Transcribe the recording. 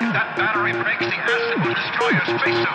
If that battery breaks, the acid will destroy your spacesuit.